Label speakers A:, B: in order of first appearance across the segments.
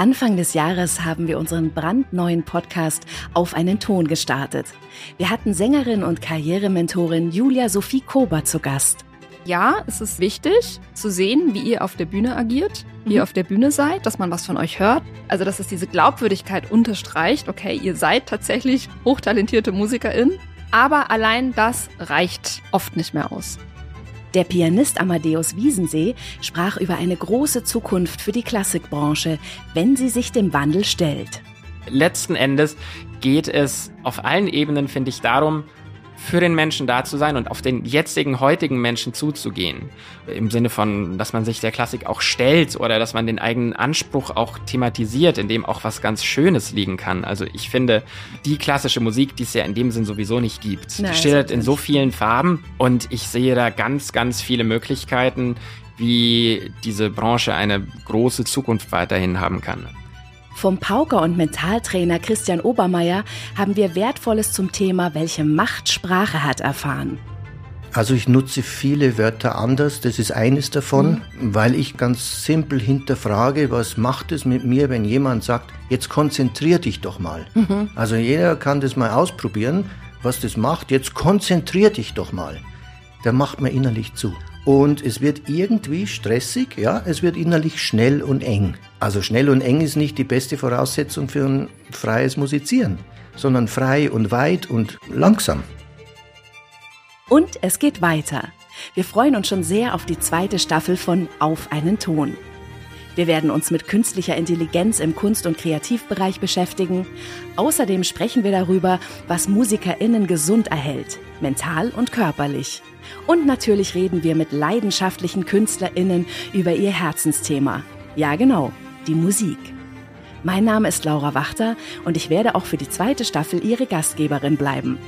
A: Anfang des Jahres haben wir unseren brandneuen Podcast auf einen Ton gestartet. Wir hatten Sängerin und Karrierementorin Julia Sophie Kober zu Gast.
B: Ja, es ist wichtig zu sehen, wie ihr auf der Bühne agiert, wie mhm. ihr auf der Bühne seid, dass man was von euch hört. Also, dass es diese Glaubwürdigkeit unterstreicht. Okay, ihr seid tatsächlich hochtalentierte MusikerInnen. Aber allein das reicht oft nicht mehr aus.
A: Der Pianist Amadeus Wiesensee sprach über eine große Zukunft für die Klassikbranche, wenn sie sich dem Wandel stellt.
C: Letzten Endes geht es auf allen Ebenen, finde ich, darum, für den Menschen da zu sein und auf den jetzigen, heutigen Menschen zuzugehen. Im Sinne von, dass man sich der Klassik auch stellt oder dass man den eigenen Anspruch auch thematisiert, in dem auch was ganz Schönes liegen kann. Also ich finde, die klassische Musik, die es ja in dem Sinn sowieso nicht gibt, Nein, die schildert in so vielen Farben und ich sehe da ganz, ganz viele Möglichkeiten, wie diese Branche eine große Zukunft weiterhin haben kann.
A: Vom Pauker und Mentaltrainer Christian Obermeier haben wir Wertvolles zum Thema, welche Macht Sprache hat, erfahren.
D: Also ich nutze viele Wörter anders, das ist eines davon, mhm. weil ich ganz simpel hinterfrage, was macht es mit mir, wenn jemand sagt, jetzt konzentrier dich doch mal. Mhm. Also jeder kann das mal ausprobieren, was das macht, jetzt konzentrier dich doch mal. Da macht man innerlich zu. Und es wird irgendwie stressig, ja, es wird innerlich schnell und eng. Also schnell und eng ist nicht die beste Voraussetzung für ein freies Musizieren, sondern frei und weit und langsam.
A: Und es geht weiter. Wir freuen uns schon sehr auf die zweite Staffel von Auf einen Ton. Wir werden uns mit künstlicher Intelligenz im Kunst- und Kreativbereich beschäftigen. Außerdem sprechen wir darüber, was MusikerInnen gesund erhält, mental und körperlich. Und natürlich reden wir mit leidenschaftlichen KünstlerInnen über ihr Herzensthema. Ja, genau, die Musik. Mein Name ist Laura Wachter und ich werde auch für die zweite Staffel Ihre Gastgeberin bleiben.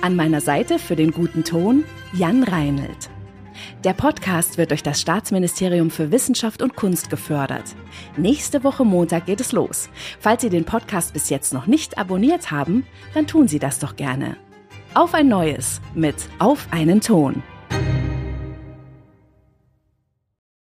A: An meiner Seite für den guten Ton Jan Reinelt. Der Podcast wird durch das Staatsministerium für Wissenschaft und Kunst gefördert. Nächste Woche Montag geht es los. Falls Sie den Podcast bis jetzt noch nicht abonniert haben, dann tun Sie das doch gerne. Auf ein neues mit Auf einen Ton.